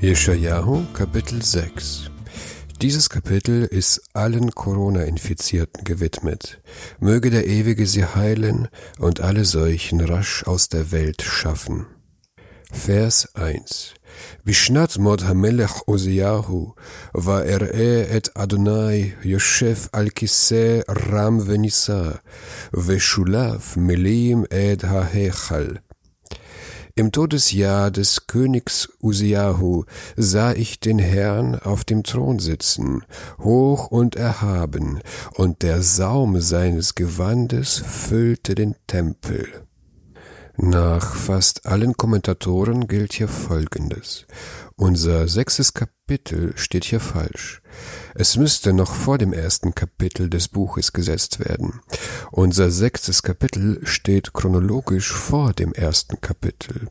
Jeschajahu Kapitel 6 dieses Kapitel ist allen Corona-Infizierten gewidmet. Möge der Ewige sie heilen und alle Seuchen rasch aus der Welt schaffen. Vers 1 Bishnat mod hamelech Oseahu va'er'e et Adonai Yoshev al kiseh ram venisa ve'shulav melim et ha'hechal im Todesjahr des Königs Usiahu sah ich den Herrn auf dem Thron sitzen, hoch und erhaben, und der Saum seines Gewandes füllte den Tempel. Nach fast allen Kommentatoren gilt hier Folgendes. Unser sechstes Kapitel steht hier falsch. Es müsste noch vor dem ersten Kapitel des Buches gesetzt werden. Unser sechstes Kapitel steht chronologisch vor dem ersten Kapitel.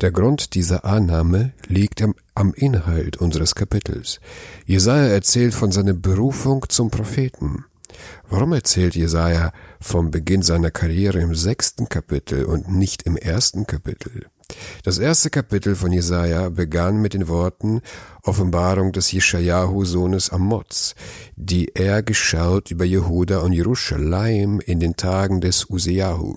Der Grund dieser Annahme liegt am, am Inhalt unseres Kapitels. Jesaja erzählt von seiner Berufung zum Propheten. Warum erzählt Jesaja vom Beginn seiner Karriere im sechsten Kapitel und nicht im ersten Kapitel? Das erste Kapitel von Jesaja begann mit den Worten Offenbarung des Jeschajahu Sohnes Amoz, die er geschaut über Jehuda und Jerusalem in den Tagen des Usejahu.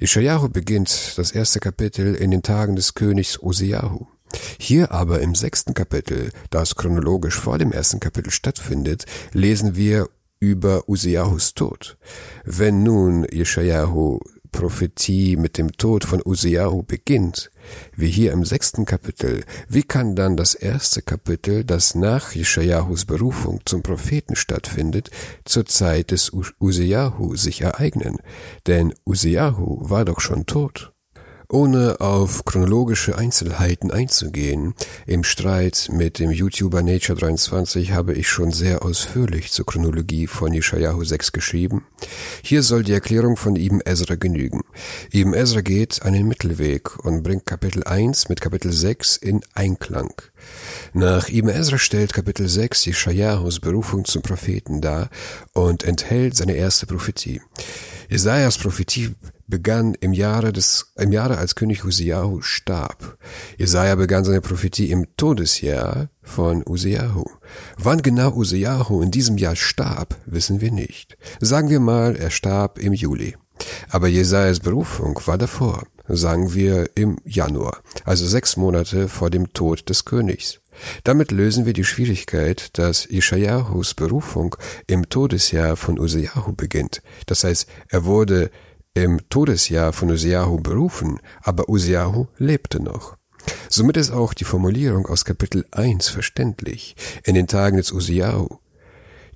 Jeschajahu beginnt das erste Kapitel in den Tagen des Königs Usejahu. Hier aber im sechsten Kapitel, das chronologisch vor dem ersten Kapitel stattfindet, lesen wir über Usiahus Tod. Wenn nun Jeschajahu Prophetie mit dem Tod von Usiahu beginnt, wie hier im sechsten Kapitel, wie kann dann das erste Kapitel, das nach Jeschajahus Berufung zum Propheten stattfindet, zur Zeit des Usiahu sich ereignen? Denn Usiahu war doch schon tot. Ohne auf chronologische Einzelheiten einzugehen, im Streit mit dem YouTuber Nature23 habe ich schon sehr ausführlich zur Chronologie von Yeshayahu 6 geschrieben. Hier soll die Erklärung von Ibn Ezra genügen. Ibn Ezra geht einen Mittelweg und bringt Kapitel 1 mit Kapitel 6 in Einklang. Nach Ibn Ezra stellt Kapitel 6 Jeschajahus Berufung zum Propheten dar und enthält seine erste Prophetie. Jesajas Prophetie begann im Jahre des, im Jahre als König Usiahu starb. Jesaja begann seine Prophetie im Todesjahr von Usiahu. Wann genau Usiahu in diesem Jahr starb, wissen wir nicht. Sagen wir mal, er starb im Juli. Aber Jesajas Berufung war davor, sagen wir im Januar, also sechs Monate vor dem Tod des Königs. Damit lösen wir die Schwierigkeit, dass Jeschajahus Berufung im Todesjahr von Usiahu beginnt. Das heißt, er wurde im Todesjahr von Usiahu berufen, aber Usiahu lebte noch. Somit ist auch die Formulierung aus Kapitel 1 verständlich. In den Tagen des Usiahu.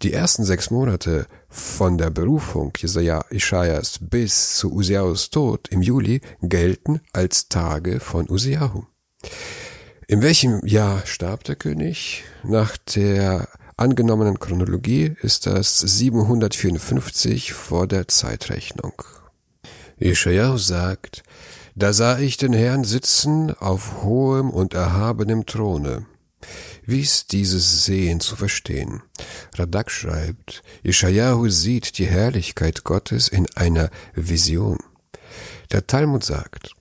Die ersten sechs Monate von der Berufung Jesaja Ischaias bis zu Usiahus Tod im Juli gelten als Tage von Usiahu. In welchem Jahr starb der König? Nach der angenommenen Chronologie ist das 754 vor der Zeitrechnung. Jeschajah sagt, da sah ich den Herrn sitzen auf hohem und erhabenem Throne. Wie ist dieses Sehen zu verstehen? Radak schreibt, Ishayahu sieht die Herrlichkeit Gottes in einer Vision. Der Talmud sagt,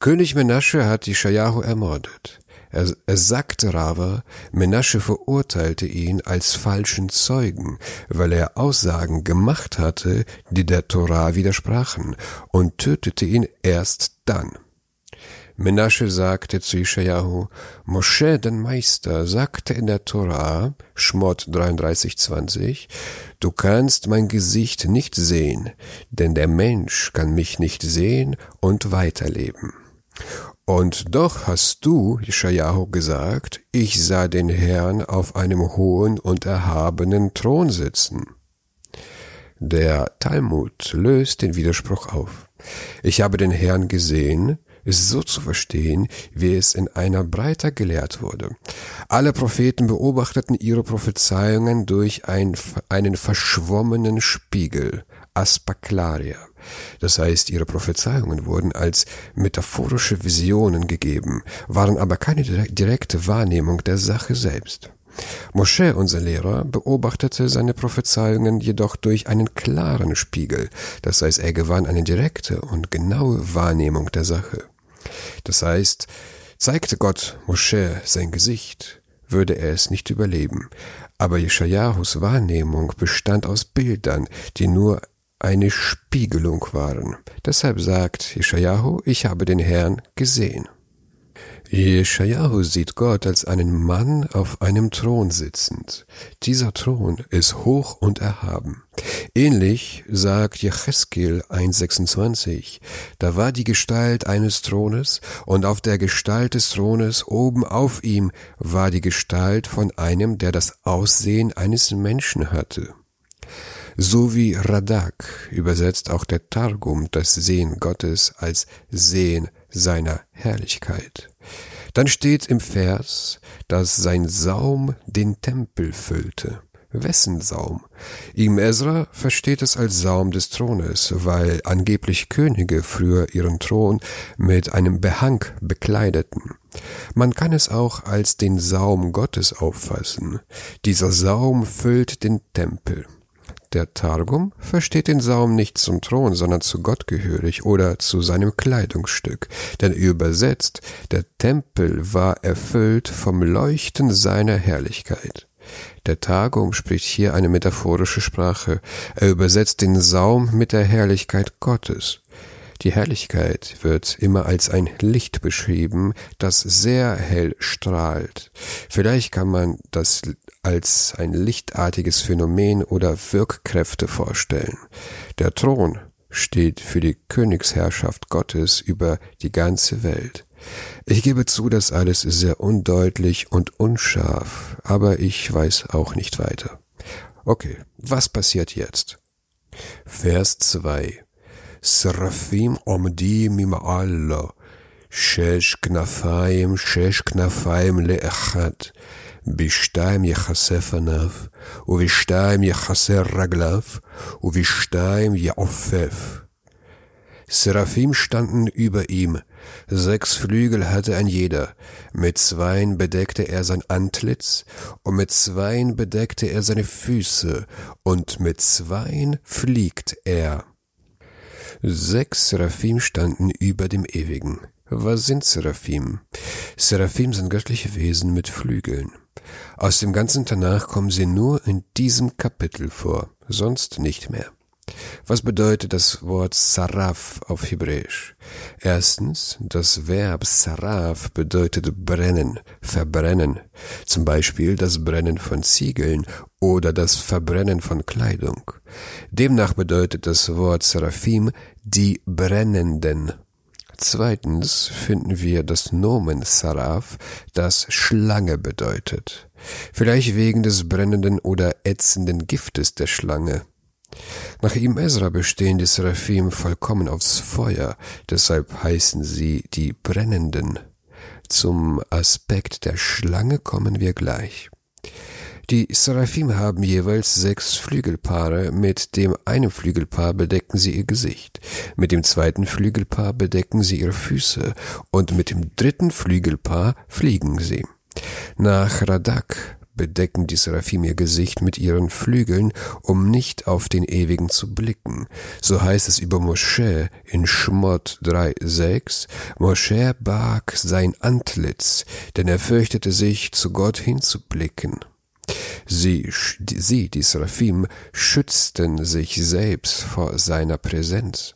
König Menasche hat Ishayahu ermordet. Er, er sagte Rava, Menasche verurteilte ihn als falschen Zeugen, weil er Aussagen gemacht hatte, die der Torah widersprachen, und tötete ihn erst dann. Menasche sagte zu Ishayahu, Mosche, den Meister, sagte in der Torah, Schmott 33,20, du kannst mein Gesicht nicht sehen, denn der Mensch kann mich nicht sehen und weiterleben. Und doch hast du, Jeschajahu, gesagt, ich sah den Herrn auf einem hohen und erhabenen Thron sitzen. Der Talmud löst den Widerspruch auf. Ich habe den Herrn gesehen, ist so zu verstehen, wie es in einer Breite gelehrt wurde. Alle Propheten beobachteten ihre Prophezeiungen durch ein, einen verschwommenen Spiegel, Aspaklaria. Das heißt, ihre Prophezeiungen wurden als metaphorische Visionen gegeben, waren aber keine direkte Wahrnehmung der Sache selbst. Mosche, unser Lehrer, beobachtete seine Prophezeiungen jedoch durch einen klaren Spiegel, das heißt, er gewann eine direkte und genaue Wahrnehmung der Sache. Das heißt, Zeigte Gott Mosche sein Gesicht, würde er es nicht überleben. Aber Jeschajahus Wahrnehmung bestand aus Bildern, die nur eine Spiegelung waren. Deshalb sagt Jeschajahu, ich habe den Herrn gesehen. Jeschajahu sieht Gott als einen Mann auf einem Thron sitzend. Dieser Thron ist hoch und erhaben. Ähnlich sagt Jecheskel 1,26. Da war die Gestalt eines Thrones und auf der Gestalt des Thrones oben auf ihm war die Gestalt von einem, der das Aussehen eines Menschen hatte. So wie Radak übersetzt auch der Targum das Sehen Gottes als Sehen seiner Herrlichkeit. Dann steht im Vers, dass sein Saum den Tempel füllte. Wessen Saum? Ihm Ezra versteht es als Saum des Thrones, weil angeblich Könige früher ihren Thron mit einem Behang bekleideten. Man kann es auch als den Saum Gottes auffassen. Dieser Saum füllt den Tempel. Der Targum versteht den Saum nicht zum Thron, sondern zu Gott gehörig oder zu seinem Kleidungsstück. Denn übersetzt, der Tempel war erfüllt vom Leuchten seiner Herrlichkeit. Der Targum spricht hier eine metaphorische Sprache. Er übersetzt den Saum mit der Herrlichkeit Gottes. Die Herrlichkeit wird immer als ein Licht beschrieben, das sehr hell strahlt. Vielleicht kann man das als ein lichtartiges Phänomen oder Wirkkräfte vorstellen. Der Thron steht für die Königsherrschaft Gottes über die ganze Welt. Ich gebe zu, das alles ist sehr undeutlich und unscharf, aber ich weiß auch nicht weiter. Okay, was passiert jetzt? Vers 2 Seraphim omdi im Allah Shesh Knafaim, Shesh Knafaim le'echat בשתיים יכסה פניו, ובשתיים יכסה רגליו, ובשתיים יעופף. Seraphim standen über ihm, sechs Flügel hatte ein jeder, mit zweien bedeckte er sein Antlitz, und mit zweien bedeckte er seine Füße, und mit zweien fliegt er. Sechs Seraphim standen über dem Ewigen. Was sind Seraphim? Seraphim sind göttliche Wesen mit Flügeln. Aus dem ganzen Tanach kommen sie nur in diesem Kapitel vor, sonst nicht mehr. Was bedeutet das Wort Saraf auf Hebräisch? Erstens, das Verb Saraf bedeutet brennen, verbrennen. Zum Beispiel das Brennen von Ziegeln oder das Verbrennen von Kleidung. Demnach bedeutet das Wort Seraphim die Brennenden. Zweitens finden wir das Nomen Saraf, das Schlange bedeutet. Vielleicht wegen des brennenden oder ätzenden Giftes der Schlange. Nach ihm Ezra bestehen die Seraphim vollkommen aufs Feuer, deshalb heißen sie die Brennenden. Zum Aspekt der Schlange kommen wir gleich. Die Seraphim haben jeweils sechs Flügelpaare, mit dem einen Flügelpaar bedecken sie ihr Gesicht, mit dem zweiten Flügelpaar bedecken sie ihre Füße und mit dem dritten Flügelpaar fliegen sie. Nach Radak bedecken die Seraphim ihr Gesicht mit ihren Flügeln, um nicht auf den Ewigen zu blicken. So heißt es über Moschä in Schmott 3,6, Moschä barg sein Antlitz, denn er fürchtete sich, zu Gott hinzublicken. Sie, sie, die Seraphim, schützten sich selbst vor seiner Präsenz.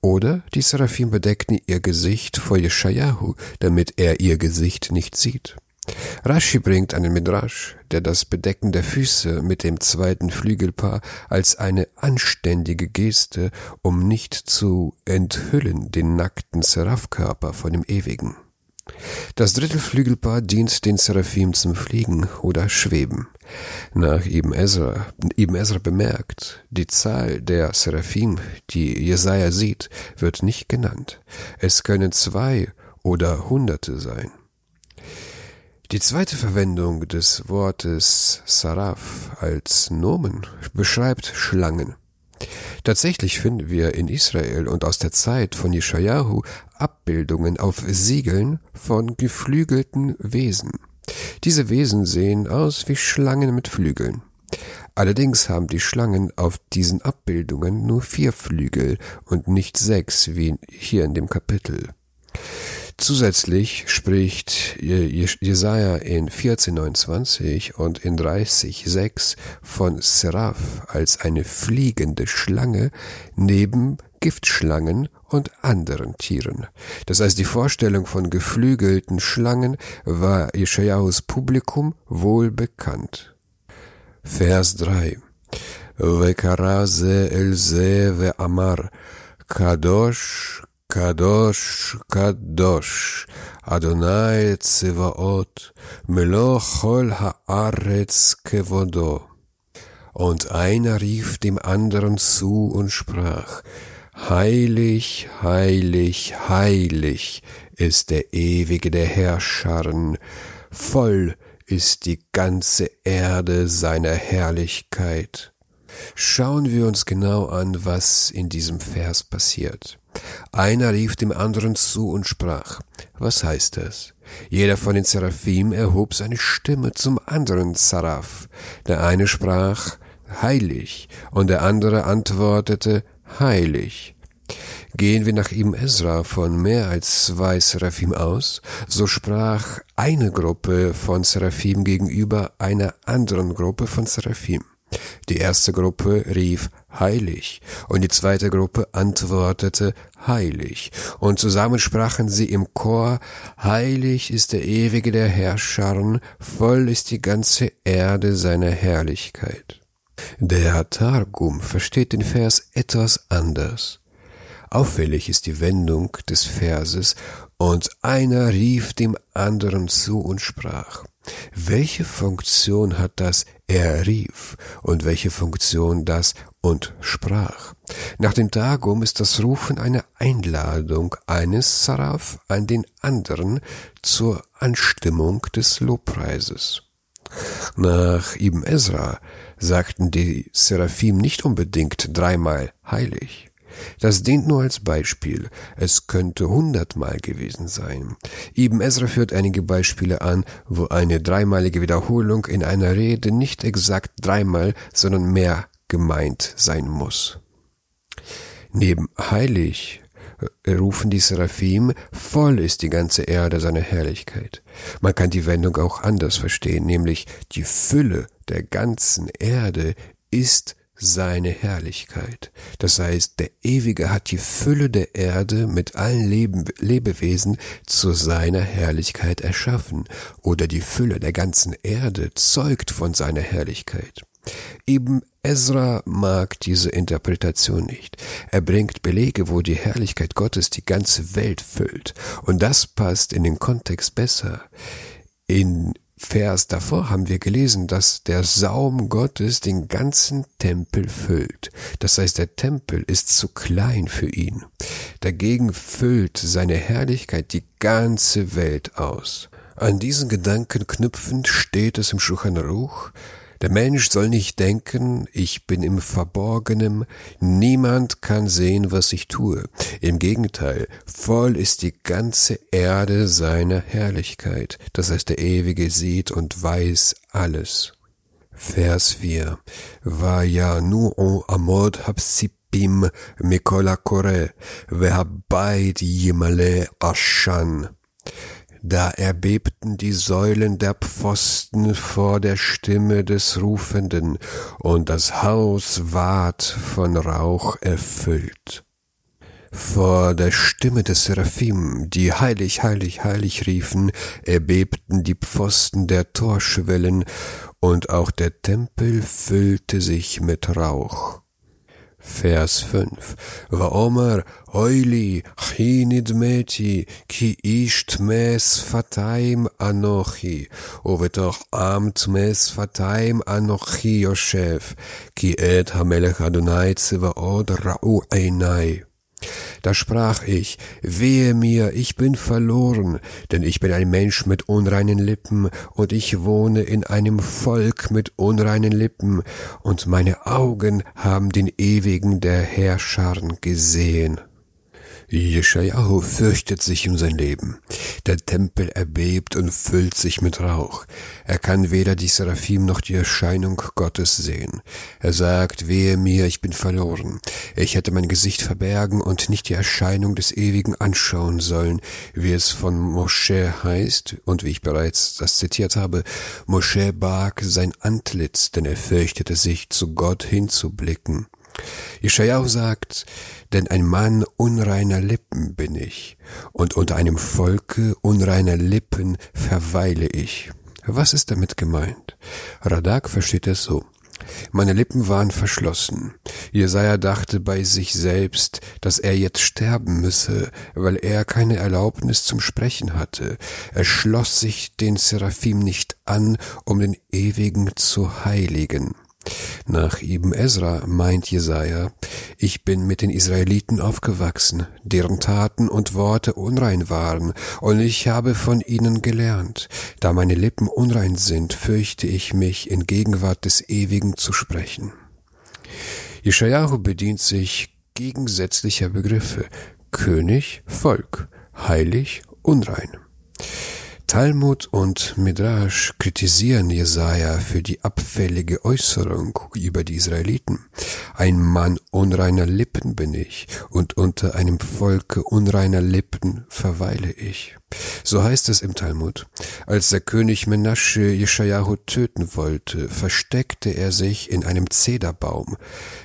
Oder die Seraphim bedeckten ihr Gesicht vor Jeschajahu, damit er ihr Gesicht nicht sieht. Rashi bringt einen Midrash, der das Bedecken der Füße mit dem zweiten Flügelpaar als eine anständige Geste, um nicht zu enthüllen den nackten Seraphkörper von dem Ewigen. Das dritte Flügelpaar dient den Seraphim zum Fliegen oder Schweben. Nach Ibn Ezra, Ibn Ezra bemerkt, die Zahl der Seraphim, die Jesaja sieht, wird nicht genannt. Es können zwei oder Hunderte sein. Die zweite Verwendung des Wortes Saraf als Nomen beschreibt Schlangen. Tatsächlich finden wir in Israel und aus der Zeit von Jeschajahu Abbildungen auf Siegeln von geflügelten Wesen. Diese Wesen sehen aus wie Schlangen mit Flügeln. Allerdings haben die Schlangen auf diesen Abbildungen nur vier Flügel und nicht sechs wie hier in dem Kapitel. Zusätzlich spricht Jesaja in 14,29 und in 30,6 von Seraph als eine fliegende Schlange neben Giftschlangen und anderen Tieren. Das heißt, die Vorstellung von geflügelten Schlangen war Jeschajahus Publikum wohl bekannt. Vers 3 וקרא זה אל זה ואמר, קדוש, קדוש, קדוש, אדוני צבאות, מלוא כל הארץ כבודו. Und einer rief dem anderen zu und sprach, Heilig, heilig, heilig ist der ewige der Herrscharen, voll ist die ganze Erde seiner Herrlichkeit. Schauen wir uns genau an, was in diesem Vers passiert. Einer rief dem anderen zu und sprach. Was heißt das? Jeder von den Seraphim erhob seine Stimme zum anderen Saraf. Der eine sprach heilig und der andere antwortete heilig. Gehen wir nach Ibn Ezra von mehr als zwei Seraphim aus, so sprach eine Gruppe von Seraphim gegenüber einer anderen Gruppe von Seraphim. Die erste Gruppe rief heilig und die zweite Gruppe antwortete heilig und zusammen sprachen sie im Chor heilig ist der ewige der Herrscharen, voll ist die ganze Erde seiner Herrlichkeit. Der Targum versteht den Vers etwas anders. Auffällig ist die Wendung des Verses und einer rief dem anderen zu und sprach. Welche Funktion hat das er rief und welche Funktion das und sprach? Nach dem Tagum ist das Rufen eine Einladung eines Saraf an den anderen zur Anstimmung des Lobpreises. Nach Ibn Ezra sagten die Seraphim nicht unbedingt dreimal heilig. Das dient nur als Beispiel. Es könnte hundertmal gewesen sein. Ibn Ezra führt einige Beispiele an, wo eine dreimalige Wiederholung in einer Rede nicht exakt dreimal, sondern mehr gemeint sein muss. Neben heilig äh, rufen die Seraphim, voll ist die ganze Erde seiner Herrlichkeit. Man kann die Wendung auch anders verstehen, nämlich die Fülle der ganzen Erde ist seine Herrlichkeit. Das heißt, der Ewige hat die Fülle der Erde mit allen Leben, Lebewesen zu seiner Herrlichkeit erschaffen, oder die Fülle der ganzen Erde zeugt von seiner Herrlichkeit. Eben Ezra mag diese Interpretation nicht. Er bringt Belege, wo die Herrlichkeit Gottes die ganze Welt füllt, und das passt in den Kontext besser. In Vers davor haben wir gelesen, dass der Saum Gottes den ganzen Tempel füllt. Das heißt, der Tempel ist zu klein für ihn. Dagegen füllt seine Herrlichkeit die ganze Welt aus. An diesen Gedanken knüpfend steht es im Schuchan Ruch, der Mensch soll nicht denken, ich bin im Verborgenen, niemand kann sehen, was ich tue. Im Gegenteil, voll ist die ganze Erde seiner Herrlichkeit. Das heißt, der Ewige sieht und weiß alles. Vers 4. Vayanu en amod hapsipim mikola kore, ve vehabait yimale ashan. Da erbebten die Säulen der Pfosten vor der Stimme des Rufenden, und das Haus ward von Rauch erfüllt. Vor der Stimme des Seraphim, die heilig, heilig, heilig riefen, erbebten die Pfosten der Torschwellen, und auch der Tempel füllte sich mit Rauch. Vers 5. ואומר, אוי לי, חי נדמתי, כי איש טמא שפתיים אנוכי, ובתוך עם טמא שפתיים אנוכי יושב, כי את המלך אדוני צבאות ראו עיניי. Da sprach ich, wehe mir, ich bin verloren, denn ich bin ein Mensch mit unreinen Lippen, und ich wohne in einem Volk mit unreinen Lippen, und meine Augen haben den ewigen der Herrscharen gesehen. Jeschaiahu fürchtet sich um sein Leben. Der Tempel erbebt und füllt sich mit Rauch. Er kann weder die Seraphim noch die Erscheinung Gottes sehen. Er sagt, wehe mir, ich bin verloren. Ich hätte mein Gesicht verbergen und nicht die Erscheinung des Ewigen anschauen sollen, wie es von Mosche heißt und wie ich bereits das zitiert habe. Mosche barg sein Antlitz, denn er fürchtete sich, zu Gott hinzublicken. Jeschaiah sagt, denn ein Mann unreiner Lippen bin ich, und unter einem Volke unreiner Lippen verweile ich. Was ist damit gemeint? Radak versteht es so. Meine Lippen waren verschlossen. Jesaja dachte bei sich selbst, dass er jetzt sterben müsse, weil er keine Erlaubnis zum Sprechen hatte. Er schloss sich den Seraphim nicht an, um den Ewigen zu heiligen. Nach Ibn Ezra meint Jesaja, ich bin mit den Israeliten aufgewachsen, deren Taten und Worte unrein waren, und ich habe von ihnen gelernt. Da meine Lippen unrein sind, fürchte ich mich, in Gegenwart des Ewigen zu sprechen. Jesaja bedient sich gegensätzlicher Begriffe König, Volk, heilig, unrein. Talmud und Midrash kritisieren Jesaja für die abfällige Äußerung über die Israeliten. Ein Mann unreiner Lippen bin ich und unter einem Volke unreiner Lippen verweile ich. So heißt es im Talmud. Als der König Menasche Jeschajahu töten wollte, versteckte er sich in einem Zederbaum.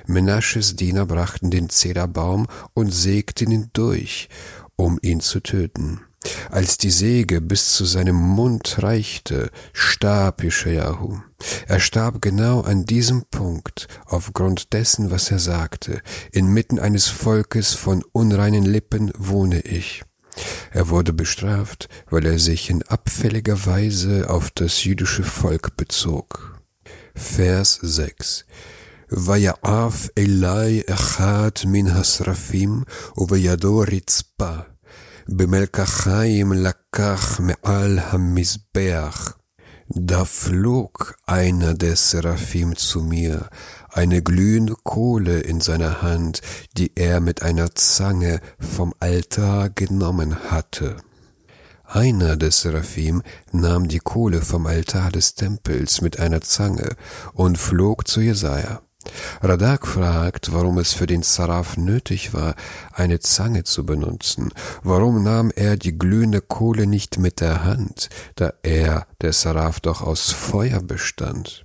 Menasches Diener brachten den Zederbaum und sägten ihn durch, um ihn zu töten. Als die Säge bis zu seinem Mund reichte, starb Jeschajahu. Er starb genau an diesem Punkt, aufgrund dessen, was er sagte, inmitten eines Volkes von unreinen Lippen wohne ich. Er wurde bestraft, weil er sich in abfälliger Weise auf das jüdische Volk bezog. Vers 6 ויעף אלי אחד מן השרפים ובידו רצפה במלקחיים לקח מעל המזבח. Da flog einer der Seraphim zu mir, eine glühende Kohle in seiner Hand, die er mit einer Zange vom Altar genommen hatte. Einer der Seraphim nahm die Kohle vom Altar des Tempels mit einer Zange und flog zu Jesaja. Radak fragt, warum es für den Saraf nötig war, eine Zange zu benutzen. Warum nahm er die glühende Kohle nicht mit der Hand, da er, der Saraf, doch aus Feuer bestand?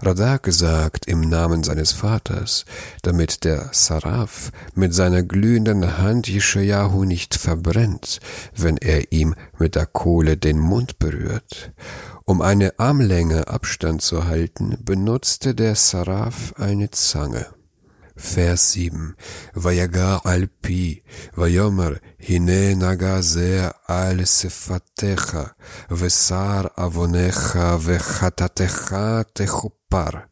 Radak sagt im Namen seines Vaters, damit der Saraf mit seiner glühenden Hand Jeschajahu nicht verbrennt, wenn er ihm mit der Kohle den Mund berührt. Um eine Armlänge Abstand zu halten, benutzte der Saraf eine Zange. Vers 7. Vayagar alpi, Vayomer, Hine nagaze al sefatecha, Vesar avonecha vechatatecha techupar.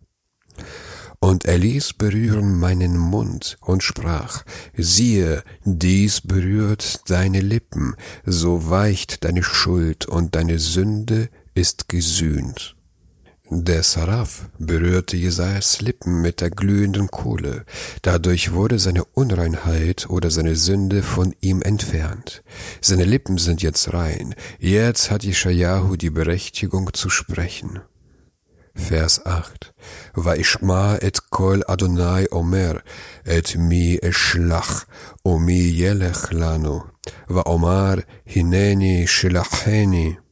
Und er ließ berühren meinen Mund und sprach, siehe, dies berührt deine Lippen, so weicht deine Schuld und deine Sünde ist gesühnt. Der Saraf berührte Jesajas Lippen mit der glühenden Kohle. Dadurch wurde seine Unreinheit oder seine Sünde von ihm entfernt. Seine Lippen sind jetzt rein. Jetzt hat Ishayahu die Berechtigung zu sprechen. Vers 8. Vaishma et kol Adonai omer, et mi eschlach omi mi yelech lanu, va omar hineni shilacheni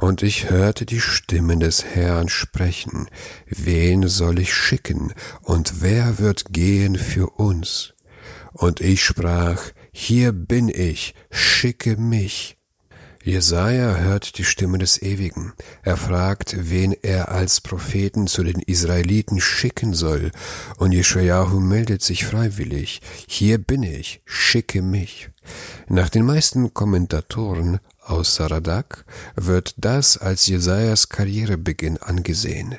und ich hörte die Stimmen des Herrn sprechen, wen soll ich schicken, und wer wird gehen für uns? Und ich sprach, hier bin ich, schicke mich. Jesaja hört die Stimme des Ewigen. Er fragt, wen er als Propheten zu den Israeliten schicken soll. Und Jeschajahu meldet sich freiwillig. Hier bin ich, schicke mich. Nach den meisten Kommentatoren aus Saradak wird das als Jesajas Karrierebeginn angesehen.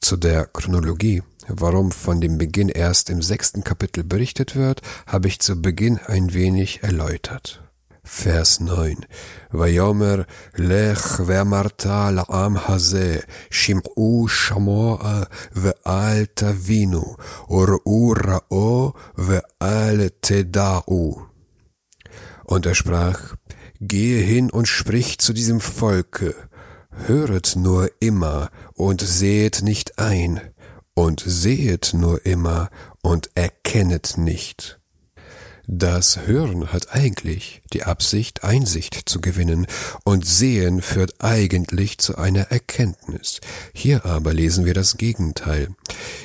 Zu der Chronologie, warum von dem Beginn erst im sechsten Kapitel berichtet wird, habe ich zu Beginn ein wenig erläutert. Vers 9. ויאמר לך ואמרת לעם הזה שמעו שמוע ואל תבינו וראו ראו ואל תדעו Und er sprach, Gehe hin und sprich zu diesem Volke, höret nur immer und sehet nicht ein, und sehet nur immer und erkennet nicht. Das Hören hat eigentlich die Absicht, Einsicht zu gewinnen, und Sehen führt eigentlich zu einer Erkenntnis. Hier aber lesen wir das Gegenteil.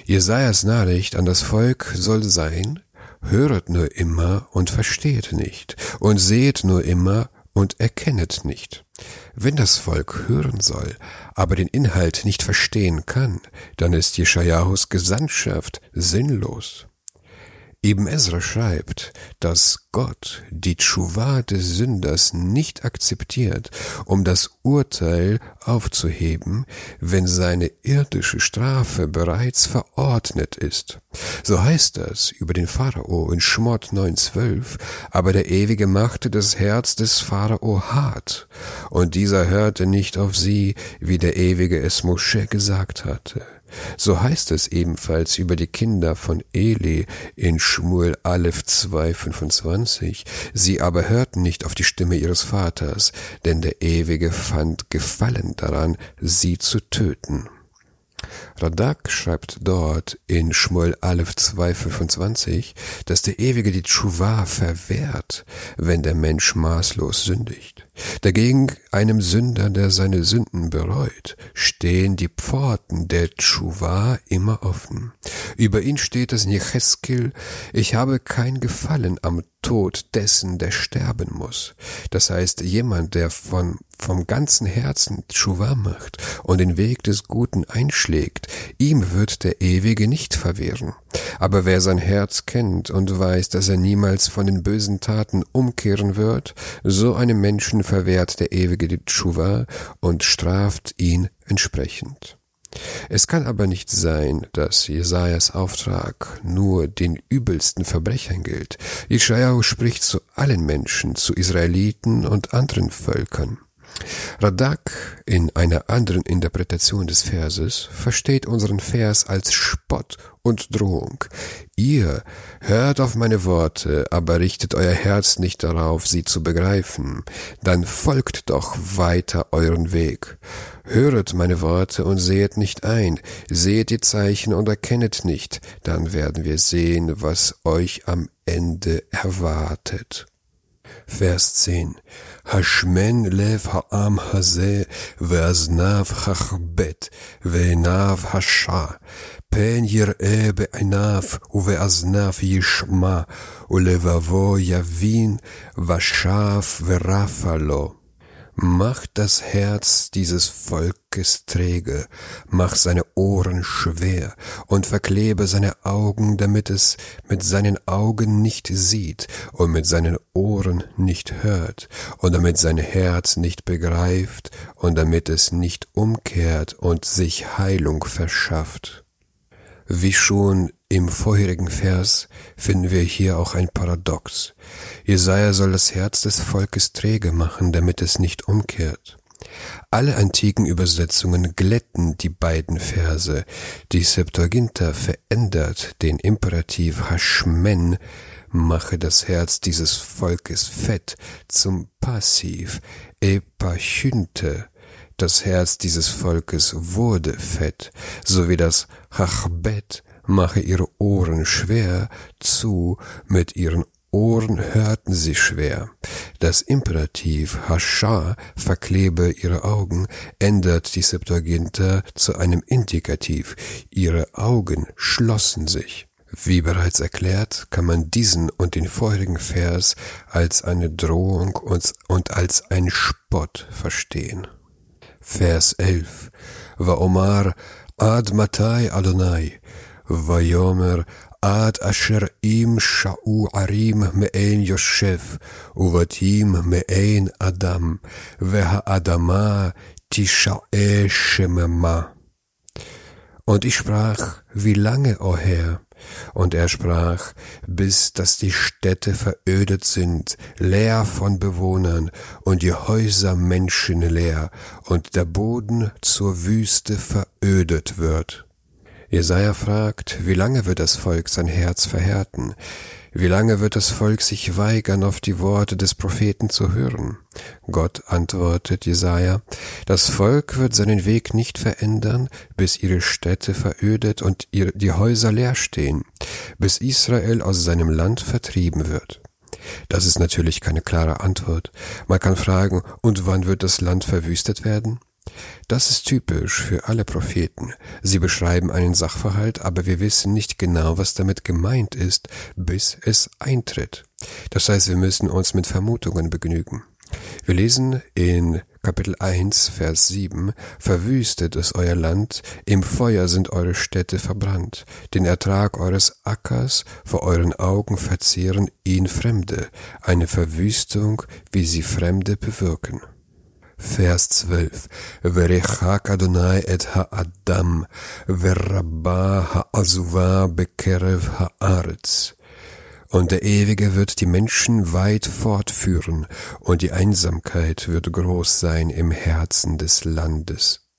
Jesajas Nachricht an das Volk soll sein, höret nur immer und versteht nicht, und seht nur immer und erkennet nicht. Wenn das Volk hören soll, aber den Inhalt nicht verstehen kann, dann ist Jeschajahus Gesandtschaft sinnlos. Ibn Ezra schreibt, dass Gott die Tschuwa des Sünders nicht akzeptiert, um das Urteil aufzuheben, wenn seine irdische Strafe bereits verordnet ist. So heißt das über den Pharao in Schmott 9,12, aber der Ewige machte das Herz des Pharao hart, und dieser hörte nicht auf sie, wie der Ewige es Mosche gesagt hatte. So heißt es ebenfalls über die Kinder von Eli in Schmuel Aleph 2,25. Sie aber hörten nicht auf die Stimme ihres Vaters, denn der Ewige fand Gefallen daran, sie zu töten. Radak schreibt dort in Schmuel Aleph 2,25, dass der Ewige die Tschuwa verwehrt, wenn der Mensch maßlos sündigt. Dagegen einem Sünder, der seine Sünden bereut, stehen die Pforten der Tschuwa immer offen. Über ihn steht es in Jecheskel, ich habe kein Gefallen am Tod dessen, der sterben muss. Das heißt, jemand, der von, vom ganzen Herzen Tschuwa macht und den Weg des Guten einschlägt, ihm wird der Ewige nicht verwehren. Aber wer sein Herz kennt und weiß, dass er niemals von den bösen Taten umkehren wird, so einem Menschen verwehrt der Ewige die Tschuwa und straft ihn entsprechend. Es kann aber nicht sein, dass Jesajas Auftrag nur den übelsten Verbrechern gilt. Jesaja spricht zu allen Menschen, zu Israeliten und anderen Völkern. Radak in einer anderen Interpretation des Verses versteht unseren Vers als Spott und Drohung. Ihr hört auf meine Worte, aber richtet euer Herz nicht darauf, sie zu begreifen, dann folgt doch weiter euren Weg. Höret meine Worte und sehet nicht ein, seht die Zeichen und erkennet nicht, dann werden wir sehen, was euch am Ende erwartet. Vers 10 השמן לב העם הזה, ואזניו חכבט, ועיניו השע. פן יראה בעיניו ובאזניו ישמע, ולבבו יבין, ושב ורפה לו. Mach das Herz dieses Volkes träge, mach seine Ohren schwer und verklebe seine Augen, damit es mit seinen Augen nicht sieht und mit seinen Ohren nicht hört und damit sein Herz nicht begreift und damit es nicht umkehrt und sich Heilung verschafft. Wie schon im vorherigen Vers finden wir hier auch ein Paradox. Jesaja soll das Herz des Volkes träge machen, damit es nicht umkehrt. Alle antiken Übersetzungen glätten die beiden Verse. Die Septuaginta verändert den Imperativ Hashmen, mache das Herz dieses Volkes fett, zum Passiv Epachynte, das Herz dieses Volkes wurde fett, so wie das Hachbet mache ihre Ohren schwer zu, mit ihren Ohren hörten sie schwer. Das Imperativ Hascha verklebe ihre Augen, ändert die Septuaginta zu einem Indikativ. Ihre Augen schlossen sich. Wie bereits erklärt, kann man diesen und den vorherigen Vers als eine Drohung und, als ein Spott verstehen. Vers 11. Vaomar ad matai Adonai, vayomer ad asher im sha'u arim me'ein yoshev, uvatim me'ein adam, veha-adama tisha'e shemema. Und ich sprach, wie lange, o Herr? Und er sprach, bis dass die Städte verödet sind, leer von Bewohnern, und die Häuser menschenleer, und der Boden zur Wüste verödet wird. Jesaja fragt, wie lange wird das Volk sein Herz verhärten? Wie lange wird das Volk sich weigern, auf die Worte des Propheten zu hören? Gott antwortet Jesaja, das Volk wird seinen Weg nicht verändern, bis ihre Städte verödet und die Häuser leer stehen, bis Israel aus seinem Land vertrieben wird. Das ist natürlich keine klare Antwort. Man kann fragen, und wann wird das Land verwüstet werden? Das ist typisch für alle Propheten. Sie beschreiben einen Sachverhalt, aber wir wissen nicht genau, was damit gemeint ist, bis es eintritt. Das heißt, wir müssen uns mit Vermutungen begnügen. Wir lesen in Kapitel 1, Vers 7, Verwüstet ist euer Land, im Feuer sind eure Städte verbrannt, den Ertrag eures Ackers vor euren Augen verzehren ihn Fremde, eine Verwüstung, wie sie Fremde bewirken. Vers 12. Verechak Adonai et ha'adam, verrabba ha'azuva bekerev ha'aretz. Und der Ewige wird die Menschen weit fortführen, und die Einsamkeit wird groß sein im Herzen des Landes.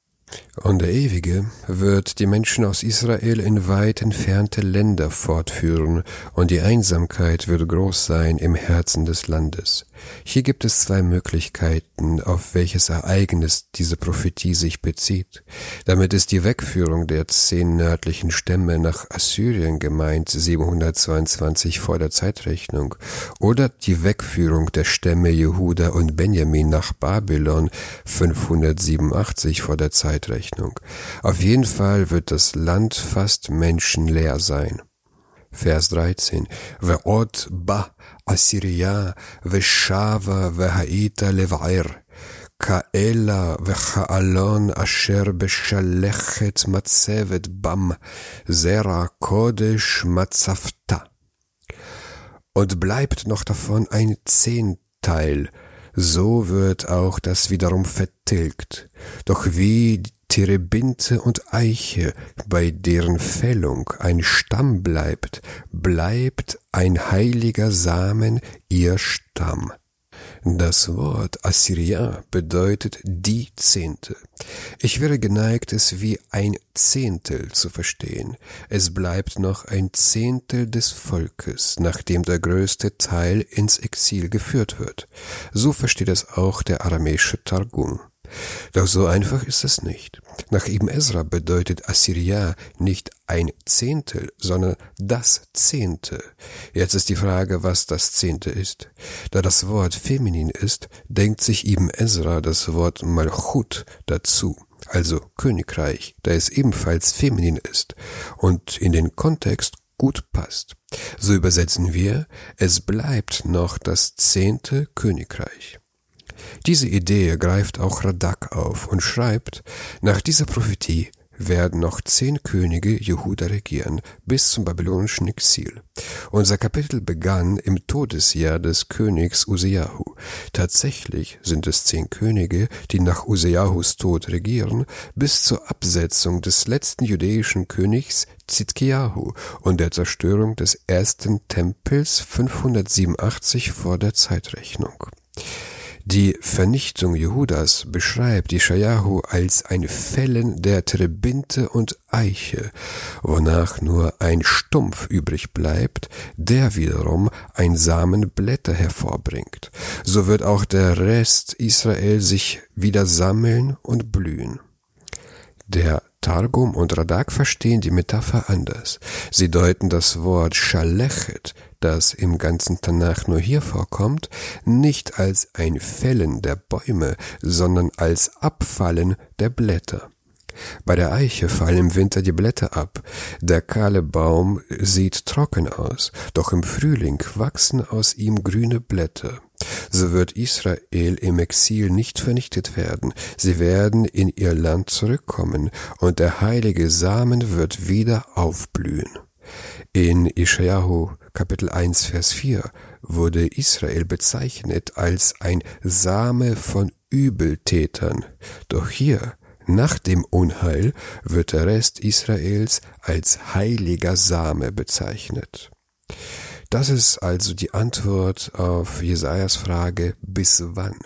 Und der Ewige wird die Menschen aus Israel in weit entfernte Länder fortführen, und die Einsamkeit wird groß sein im Herzen des Landes. Hier gibt es zwei Möglichkeiten, auf welches Ereignis diese Prophetie sich bezieht. Damit ist die Wegführung der zehn nördlichen Stämme nach Assyrien gemeint, 722 vor der Zeitrechnung, oder die Wegführung der Stämme Jehuda und Benjamin nach Babylon, 587 vor der Zeitrechnung. Auf jeden Fall wird das Land fast menschenleer sein. Vers 13. Ve'od ba Assyria ve'shava ve'ha'ita lev'ir. כאלה וכאלון אשר בשלכת מצבת bam זרע קודש מצפתה. Und bleibt noch davon ein Zehnteil, so wird auch das wiederum vertilgt. Doch wie Terebinte und Eiche, bei deren Fällung ein Stamm bleibt, bleibt ein heiliger Samen ihr Stamm. Das Wort Assyria bedeutet die Zehnte. Ich wäre geneigt, es wie ein Zehntel zu verstehen. Es bleibt noch ein Zehntel des Volkes, nachdem der größte Teil ins Exil geführt wird. So versteht es auch der aramäische Targum. Doch so einfach ist es nicht. Nach Ibn Ezra bedeutet Assyria nicht ein Zehntel, sondern das Zehnte. Jetzt ist die Frage, was das Zehnte ist. Da das Wort feminin ist, denkt sich Ibn Ezra das Wort Malchut dazu, also Königreich, da es ebenfalls feminin ist und in den Kontext gut passt. So übersetzen wir, es bleibt noch das zehnte Königreich. Diese Idee greift auch Radak auf und schreibt, nach dieser Prophetie werden noch zehn Könige Jehuda regieren bis zum babylonischen Exil. Unser Kapitel begann im Todesjahr des Königs Usejahu. Tatsächlich sind es zehn Könige, die nach Usejahus Tod regieren, bis zur Absetzung des letzten jüdischen Königs Zitkiahu und der Zerstörung des ersten Tempels 587 vor der Zeitrechnung. Die Vernichtung Jehudas beschreibt Ishayahu als ein Fällen der Terebinte und Eiche, wonach nur ein Stumpf übrig bleibt, der wiederum ein Samen Blätter hervorbringt. So wird auch der Rest Israel sich wieder sammeln und blühen. Der Targum und Radak verstehen die Metapher anders. Sie deuten das Wort Shalechet, das im ganzen Tanach nur hier vorkommt, nicht als ein Fällen der Bäume, sondern als Abfallen der Blätter. Bei der Eiche fallen im Winter die Blätter ab, der kahle Baum sieht trocken aus, doch im Frühling wachsen aus ihm grüne Blätter. So wird Israel im Exil nicht vernichtet werden, sie werden in ihr Land zurückkommen, und der heilige Samen wird wieder aufblühen. In Ishayahu Kapitel 1 Vers 4 wurde Israel bezeichnet als ein Same von Übeltätern, doch hier nach dem Unheil wird der Rest Israels als heiliger Same bezeichnet. Das ist also die Antwort auf Jesajas Frage, bis wann?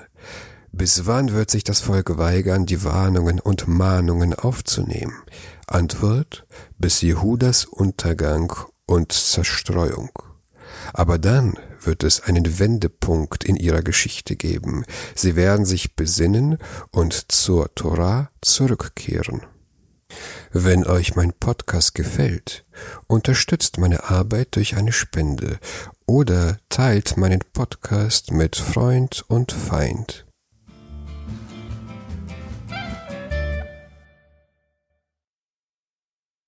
Bis wann wird sich das Volk weigern, die Warnungen und Mahnungen aufzunehmen? Antwort, bis Jehudas Untergang und Zerstreuung. Aber dann wird es einen Wendepunkt in ihrer Geschichte geben. Sie werden sich besinnen und zur Torah zurückkehren. Wenn euch mein Podcast gefällt, unterstützt meine Arbeit durch eine Spende oder teilt meinen Podcast mit Freund und Feind.